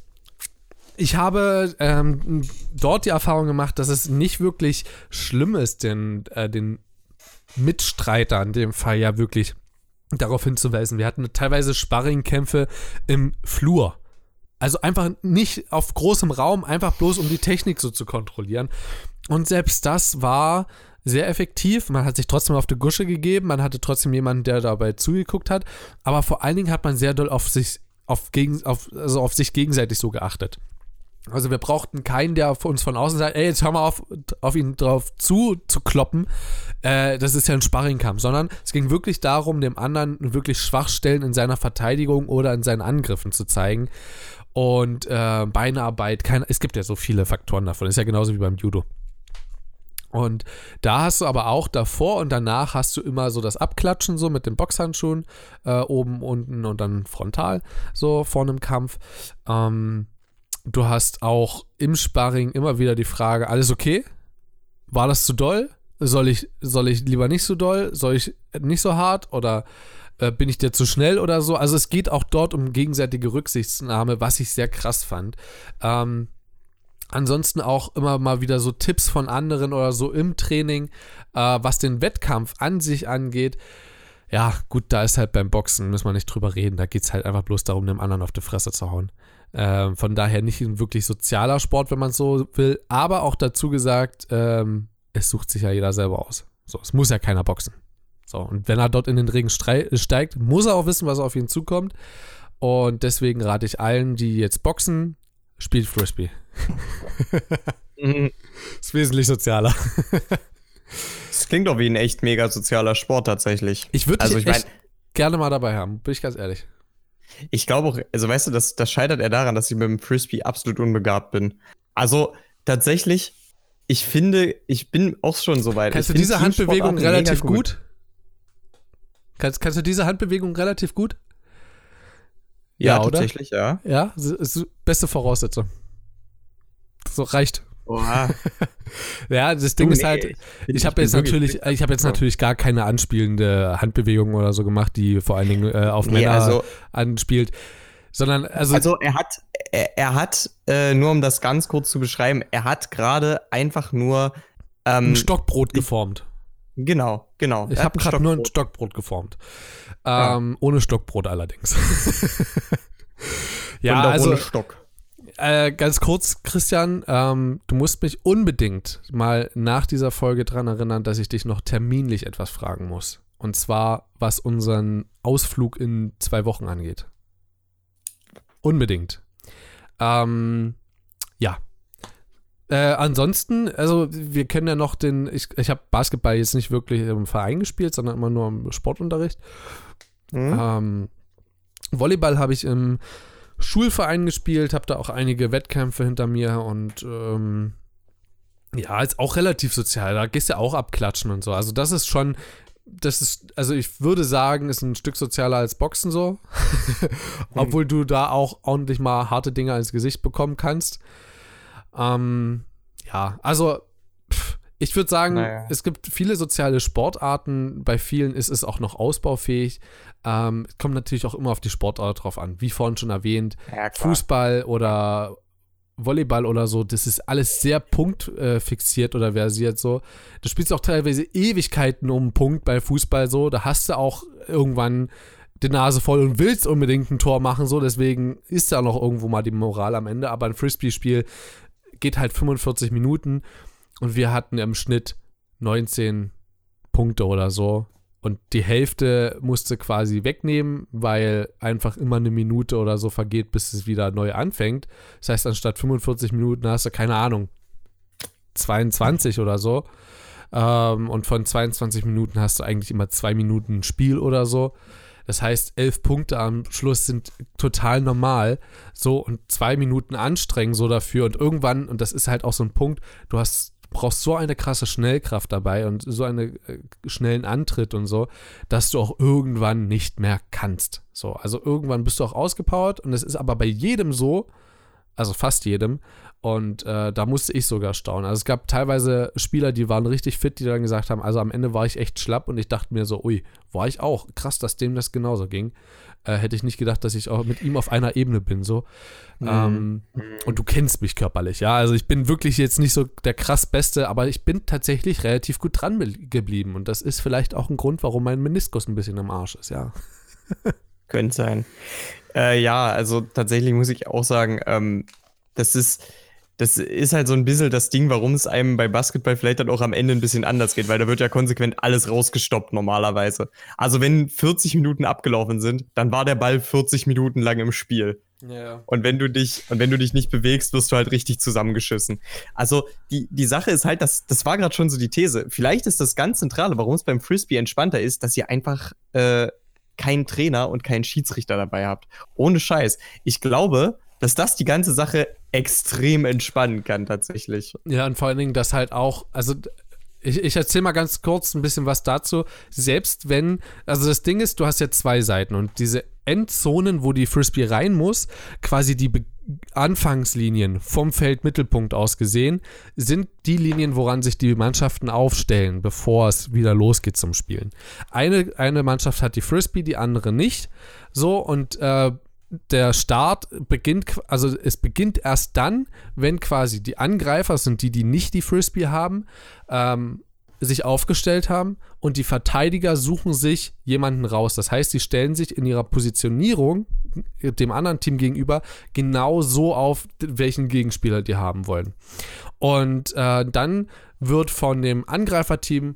ich habe ähm, dort die Erfahrung gemacht, dass es nicht wirklich schlimm ist, den, äh, den Mitstreiter in dem Fall ja wirklich darauf hinzuweisen. Wir hatten teilweise Sparringkämpfe im Flur. Also einfach nicht auf großem Raum, einfach bloß um die Technik so zu kontrollieren. Und selbst das war sehr effektiv. Man hat sich trotzdem auf die Gusche gegeben, man hatte trotzdem jemanden, der dabei zugeguckt hat. Aber vor allen Dingen hat man sehr doll auf sich, auf, auf, also auf sich gegenseitig so geachtet. Also wir brauchten keinen, der uns von außen sagt, ey, jetzt hör mal auf, auf ihn drauf zu, zu kloppen. Äh, das ist ja ein Sparringkampf, sondern es ging wirklich darum, dem anderen wirklich Schwachstellen in seiner Verteidigung oder in seinen Angriffen zu zeigen. Und äh, Beinearbeit, kein, es gibt ja so viele Faktoren davon, ist ja genauso wie beim Judo. Und da hast du aber auch davor und danach hast du immer so das Abklatschen so mit den Boxhandschuhen, äh, oben, unten und dann frontal, so vor einem Kampf. Ähm, Du hast auch im Sparring immer wieder die Frage, alles okay? War das zu doll? Soll ich, soll ich lieber nicht so doll? Soll ich nicht so hart? Oder äh, bin ich dir zu schnell oder so? Also es geht auch dort um gegenseitige Rücksichtnahme, was ich sehr krass fand. Ähm, ansonsten auch immer mal wieder so Tipps von anderen oder so im Training, äh, was den Wettkampf an sich angeht ja, gut, da ist halt beim Boxen, müssen wir nicht drüber reden. Da geht es halt einfach bloß darum, dem anderen auf die Fresse zu hauen. Ähm, von daher nicht ein wirklich sozialer Sport, wenn man so will. Aber auch dazu gesagt, ähm, es sucht sich ja jeder selber aus. So, es muss ja keiner boxen. So, und wenn er dort in den Regen steigt, muss er auch wissen, was auf ihn zukommt. Und deswegen rate ich allen, die jetzt boxen, spielt Frisbee. Ist wesentlich sozialer. Das klingt doch wie ein echt mega sozialer Sport tatsächlich. Ich würde Also ich echt gerne mal dabei haben, bin ich ganz ehrlich. Ich glaube auch, also weißt du, das, das scheitert eher daran, dass ich mit dem Frisbee absolut unbegabt bin. Also tatsächlich, ich finde, ich bin auch schon so weit. Kannst ich du diese Handbewegung relativ gut? Kannst, kannst du diese Handbewegung relativ gut? Ja, Ja, tatsächlich, ja. Ja, ist beste Voraussetzung. So reicht. Oha. Ja, das Ding Du, ist nee, halt, ich habe jetzt natürlich, ich habe jetzt natürlich gar keine anspielende Handbewegung oder so gemacht, die vor allen Dingen äh, auf Nee, Männer also, anspielt, sondern also, also er hat, er, er hat, äh, nur um das ganz kurz zu beschreiben, er hat gerade einfach nur, ähm, ein Stockbrot geformt. Genau, genau. Ich habe gerade nur ein Stockbrot. Geformt. Ja. Ähm, Ohne Stockbrot allerdings. ja, Wundervoller also Stock. äh, ganz kurz, Christian, ähm, du musst mich unbedingt mal nach dieser Folge dran erinnern, dass ich dich noch terminlich etwas fragen muss. Und zwar, was unseren Ausflug in zwei Wochen angeht. Unbedingt. Ähm, ja. Äh, ansonsten, also wir kennen ja noch den, ich, ich habe Basketball jetzt nicht wirklich im Verein gespielt, sondern immer nur im Sportunterricht. Hm? Ähm, Volleyball habe ich im Schulverein gespielt, habe da auch einige Wettkämpfe hinter mir und ähm, ja, ist auch relativ sozial. Da gehst du ja auch abklatschen und so. Also das ist schon, das ist, also ich würde sagen, ist ein Stück sozialer als Boxen so. Obwohl du da auch ordentlich mal harte Dinge ins Gesicht bekommen kannst. Ähm, ja, also pff, ich würde sagen, Naja. es gibt viele soziale Sportarten. Bei vielen ist es auch noch ausbaufähig. Ähm, es kommt natürlich auch immer auf die Sportart drauf an. Wie vorhin schon erwähnt, Ja. Fußball oder Volleyball oder so, das ist alles sehr punktfixiert äh, oder versiert so. Du spielst auch teilweise Ewigkeiten um einen Punkt bei Fußball so. Da hast du auch irgendwann die Nase voll und willst unbedingt ein Tor machen so. Deswegen ist da noch irgendwo mal die Moral am Ende. Aber ein Frisbee-Spiel geht halt 45 Minuten und wir hatten im Schnitt 19 Punkte oder so. Und die Hälfte musste quasi wegnehmen, weil einfach immer eine Minute oder so vergeht, bis es wieder neu anfängt. Das heißt, anstatt 45 Minuten hast du, keine Ahnung, 22 oder so. Ähm, und von 22 Minuten hast du eigentlich immer zwei Minuten Spiel oder so. Das heißt, elf Punkte am Schluss sind total normal. So und zwei Minuten anstrengen so dafür. Und irgendwann, und das ist halt auch so ein Punkt, du hast brauchst so eine krasse Schnellkraft dabei und so einen äh, schnellen Antritt und so, dass du auch irgendwann nicht mehr kannst. So, also irgendwann bist du auch ausgepowert und es ist aber bei jedem so, also fast jedem. Und äh, da musste ich sogar staunen. Also es gab teilweise Spieler, die waren richtig fit, die dann gesagt haben, also am Ende war ich echt schlapp und ich dachte mir so, ui, war ich auch. Krass, dass dem das genauso ging. Äh, hätte ich nicht gedacht, dass ich auch mit ihm auf einer Ebene bin. So. Ähm, und du kennst mich körperlich, ja. Also ich bin wirklich jetzt nicht so der krass Beste, aber ich bin tatsächlich relativ gut dran be- geblieben. Und das ist vielleicht auch ein Grund, warum mein Meniskus ein bisschen am Arsch ist, ja. Könnte sein. Äh, ja, also tatsächlich muss ich auch sagen, ähm, das ist, das ist halt so ein bisschen das Ding, warum es einem bei Basketball vielleicht dann auch am Ende ein bisschen anders geht, weil da wird ja konsequent alles rausgestoppt normalerweise. Also wenn 40 Minuten abgelaufen sind, dann war der Ball 40 Minuten lang im Spiel. Ja. Und wenn du dich, und wenn du dich nicht bewegst, wirst du halt richtig zusammengeschissen. Also die, die Sache ist halt, das, das war gerade schon so die These. Vielleicht ist das ganz Zentrale, warum es beim Frisbee entspannter ist, dass ihr einfach äh, keinen Trainer und keinen Schiedsrichter dabei habt. Ohne Scheiß. Ich glaube, dass das die ganze Sache extrem entspannen kann, tatsächlich. Ja, und vor allen Dingen, dass halt auch, also ich, ich erzähle mal ganz kurz ein bisschen was dazu. Selbst wenn, also das Ding ist, du hast ja zwei Seiten und diese Endzonen, wo die Frisbee rein muss, quasi die Be Anfangslinien vom Feldmittelpunkt aus gesehen, sind die Linien, woran sich die Mannschaften aufstellen, bevor es wieder losgeht zum Spielen. Eine, eine Mannschaft hat die Frisbee, die andere nicht. So, und äh, der Start beginnt, also es beginnt erst dann, wenn quasi die Angreifer sind die, die nicht die Frisbee haben, ähm, sich aufgestellt haben und die Verteidiger suchen sich jemanden raus. Das heißt, sie stellen sich in ihrer Positionierung dem anderen Team gegenüber genau so auf, welchen Gegenspieler die haben wollen. Und äh, dann wird von dem Angreiferteam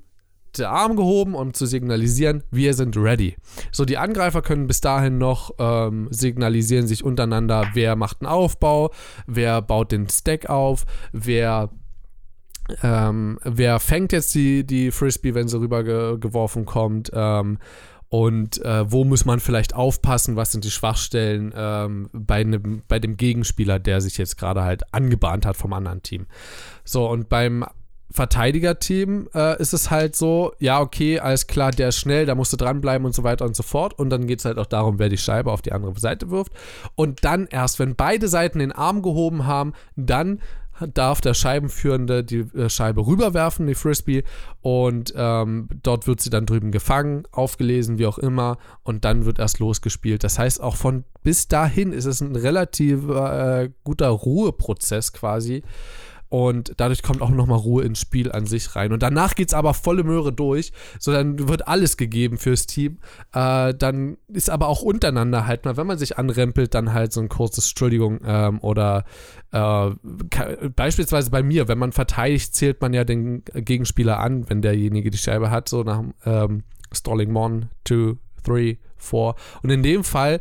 der Arm gehoben, um zu signalisieren, wir sind ready. So, die Angreifer können bis dahin noch ähm, signalisieren sich untereinander, wer macht einen Aufbau, wer baut den Stack auf, wer ähm, wer fängt jetzt die, die Frisbee, wenn sie rübergeworfen kommt? Ähm, und äh, wo muss man vielleicht aufpassen? Was sind die Schwachstellen ähm, bei, ne, bei dem Gegenspieler, der sich jetzt gerade halt angebahnt hat vom anderen Team? So, und beim Verteidigerteam äh, ist es halt so, ja, okay, alles klar, der ist schnell, da musst du dranbleiben und so weiter und so fort. Und dann geht es halt auch darum, wer die Scheibe auf die andere Seite wirft. Und dann erst, wenn beide Seiten den Arm gehoben haben, dann darf der Scheibenführende die äh, Scheibe rüberwerfen, die Frisbee, und ähm, dort wird sie dann drüben gefangen, aufgelesen, wie auch immer, und dann wird erst losgespielt. Das heißt, auch von bis dahin ist es ein relativ äh, guter Ruheprozess quasi. Und dadurch kommt auch nochmal Ruhe ins Spiel an sich rein. Und danach geht es aber volle Möhre durch. So, dann wird alles gegeben fürs Team. Äh, dann ist aber auch untereinander halt mal, wenn man sich anrempelt, dann halt so ein kurzes Entschuldigung ähm, oder äh, beispielsweise bei mir, wenn man verteidigt, zählt man ja den Gegenspieler an, wenn derjenige die Scheibe hat, so nach ähm, Stalling 1, 2, 3, 4. Und in dem Fall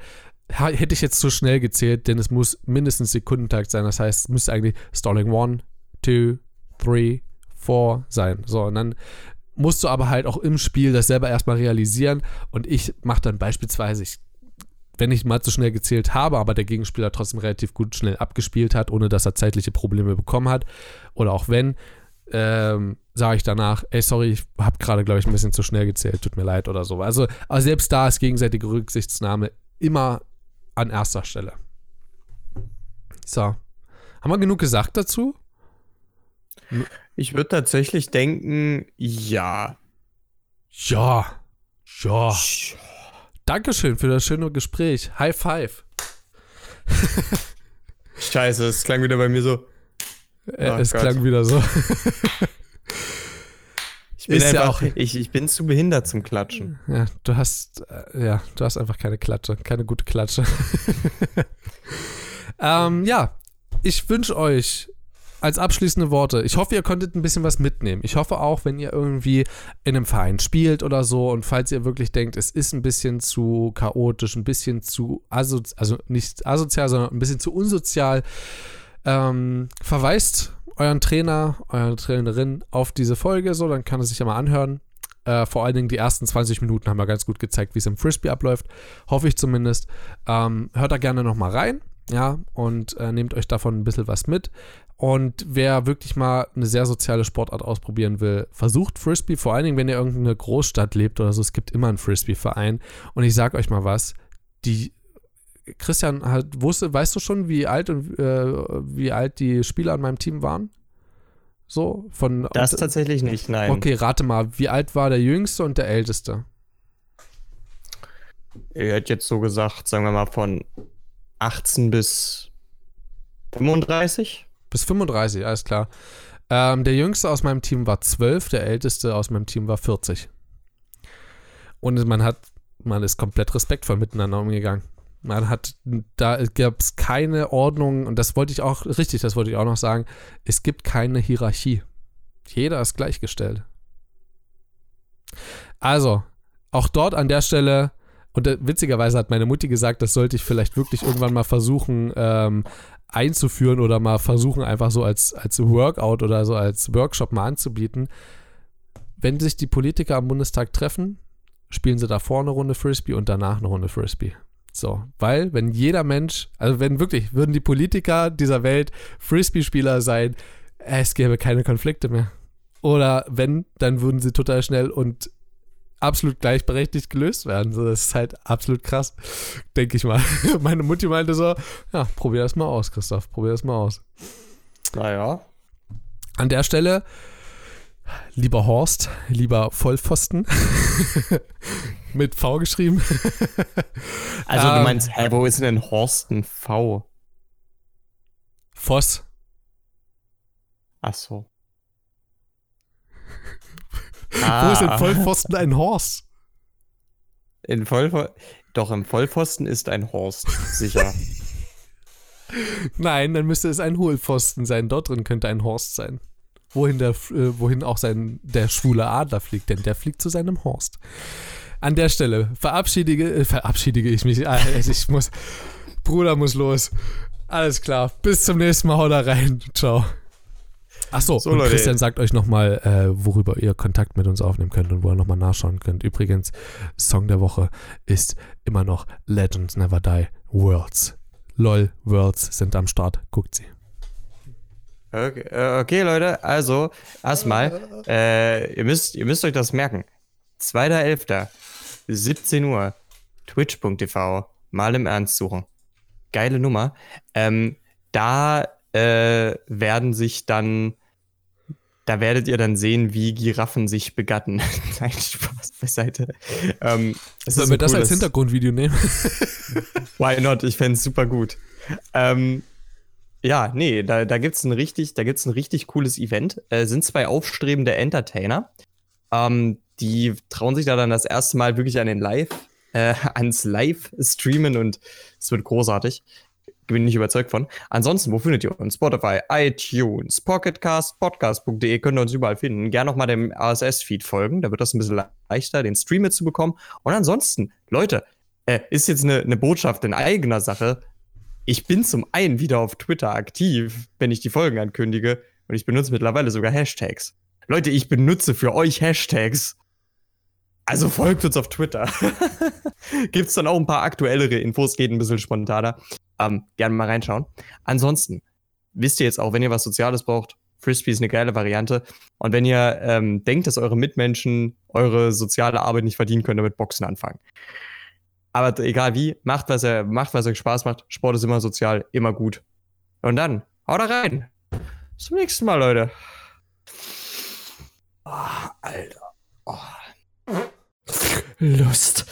hätte ich jetzt zu schnell gezählt, denn es muss mindestens Sekundentakt sein. Das heißt, es müsste eigentlich Stalling 1, two, three, four sein. So, und dann musst du aber halt auch im Spiel das selber erstmal realisieren. Und ich mache dann beispielsweise, ich, wenn ich mal zu schnell gezählt habe, aber der Gegenspieler trotzdem relativ gut schnell abgespielt hat, ohne dass er zeitliche Probleme bekommen hat, oder auch wenn, ähm, sage ich danach, ey, sorry, ich habe gerade, glaube ich, ein bisschen zu schnell gezählt, tut mir leid oder so. Also, aber selbst da ist gegenseitige Rücksichtsnahme immer an erster Stelle. So. Haben wir genug gesagt dazu? Ich würde tatsächlich denken, ja. Ja. Ja. Dankeschön für das schöne Gespräch. High five. Scheiße, es klang wieder bei mir so. Äh, oh es Gott. klang wieder so. ich bin, einfach, ja auch, ich, ich bin zu behindert zum Klatschen. Ja, du hast, äh, ja, du hast einfach keine Klatsche, keine gute Klatsche. ähm, ja, ich wünsche euch als abschließende Worte, ich hoffe, ihr konntet ein bisschen was mitnehmen. Ich hoffe auch, wenn ihr irgendwie in einem Verein spielt oder so und falls ihr wirklich denkt, es ist ein bisschen zu chaotisch, ein bisschen zu asozial, also nicht asozial, sondern ein bisschen zu unsozial, ähm, verweist euren Trainer, eure Trainerin auf diese Folge, so, dann kann er sich ja mal anhören. Äh, vor allen Dingen die ersten 20 Minuten haben wir ganz gut gezeigt, wie es im Frisbee abläuft. Hoffe ich zumindest. Ähm, hört da gerne nochmal rein ja, und äh, nehmt euch davon ein bisschen was mit. Und wer wirklich mal eine sehr soziale Sportart ausprobieren will, versucht Frisbee, vor allen Dingen, wenn ihr irgendeine Großstadt lebt oder so, es gibt immer einen Frisbee-Verein. Und ich sag euch mal was, die Christian, halt, wusste, weißt du schon, wie alt und äh, wie alt die Spieler an meinem Team waren? So, von. Das und, tatsächlich nicht, nein. Okay, rate mal, wie alt war der Jüngste und der Älteste? Er hat jetzt so gesagt, sagen wir mal, von 18 bis 35? Bis 35, alles klar. Ähm, der jüngste aus meinem Team war 12, der älteste aus meinem Team war 40. Und man hat, man ist komplett respektvoll miteinander umgegangen. Man hat, da gab es keine Ordnung, und das wollte ich auch, richtig, das wollte ich auch noch sagen, es gibt keine Hierarchie. Jeder ist gleichgestellt. Also, auch dort an der Stelle und äh, witzigerweise hat meine Mutti gesagt, das sollte ich vielleicht wirklich irgendwann mal versuchen ähm, einzuführen oder mal versuchen, einfach so als, als Workout oder so als Workshop mal anzubieten. Wenn sich die Politiker am Bundestag treffen, spielen sie da vorne eine Runde Frisbee und danach eine Runde Frisbee. So, weil wenn jeder Mensch, also wenn wirklich, würden die Politiker dieser Welt Frisbee-Spieler sein, es gäbe keine Konflikte mehr. Oder wenn, dann würden sie total schnell und absolut gleichberechtigt gelöst werden. So, das ist halt absolut krass, denke ich mal. Meine Mutti meinte so, ja, probier das mal aus, Christoph, probier das mal aus. Naja. An der Stelle, lieber Horst, lieber Vollpfosten, mit V geschrieben. also du ähm, meinst, hä, wo ist denn Horst ein V? Voss. Ach so. Wo ist im Vollpfosten ein Horst? In Vollpfosten. Doch, im Vollpfosten ist ein Horst, sicher. Nein, dann müsste es ein Hohlpfosten sein. Dort drin könnte ein Horst sein. Wohin, der, äh, wohin auch sein, der schwule Adler fliegt, denn der fliegt zu seinem Horst. An der Stelle verabschiedige, äh, verabschiedige ich mich. Ah, ich muss. Bruder muss los. Alles klar. Bis zum nächsten Mal. Haut da rein. Ciao. Achso, So, und Leute. Christian sagt euch nochmal, äh, worüber ihr Kontakt mit uns aufnehmen könnt und wo ihr nochmal nachschauen könnt. Übrigens, Song der Woche ist immer noch Legends Never Die Worlds. LOL, Worlds sind am Start. Guckt sie. Okay, äh, okay Leute, also erstmal, äh, ihr, müsst, ihr müsst euch das merken. 2.11., 17 Uhr, twitch.tv, mal im Ernst suchen. Geile Nummer. Ähm, da äh, werden sich dann, da werdet ihr dann sehen, wie Giraffen sich begatten. Nein, Spaß beiseite. Ähm, Sollen wir das als cooles- Hintergrundvideo nehmen? Why not? Ich fände es super gut. Ähm, ja, nee, da, da gibt es ein richtig, da gibt's ein richtig cooles Event. Äh, sind zwei aufstrebende Entertainer. Ähm, die trauen sich da dann das erste Mal wirklich an den Live, äh, ans Live-Streamen und es wird großartig. Bin ich überzeugt von. Ansonsten, wo findet ihr uns? Spotify, iTunes, Pocketcast, podcast.de, könnt ihr uns überall finden. Gerne nochmal dem RSS-Feed folgen, da wird das ein bisschen leichter, den Stream mitzubekommen. Und ansonsten, Leute, äh, ist jetzt eine, eine Botschaft in eigener Sache. Ich bin zum einen wieder auf Twitter aktiv, wenn ich die Folgen ankündige. Und ich benutze mittlerweile sogar Hashtags. Leute, ich benutze für euch Hashtags. Also folgt uns auf Twitter. Gibt's dann auch ein paar aktuellere Infos, geht ein bisschen spontaner. Ähm, gerne mal reinschauen. Ansonsten, wisst ihr jetzt auch, wenn ihr was Soziales braucht, Frisbee ist eine geile Variante. Und wenn ihr ähm, denkt, dass eure Mitmenschen eure soziale Arbeit nicht verdienen können, damit Boxen anfangen. Aber egal wie, macht was, er, macht, was euch Spaß macht. Sport ist immer sozial, immer gut. Und dann, haut da rein. Bis zum nächsten Mal, Leute. Oh, Alter. Oh. Lust.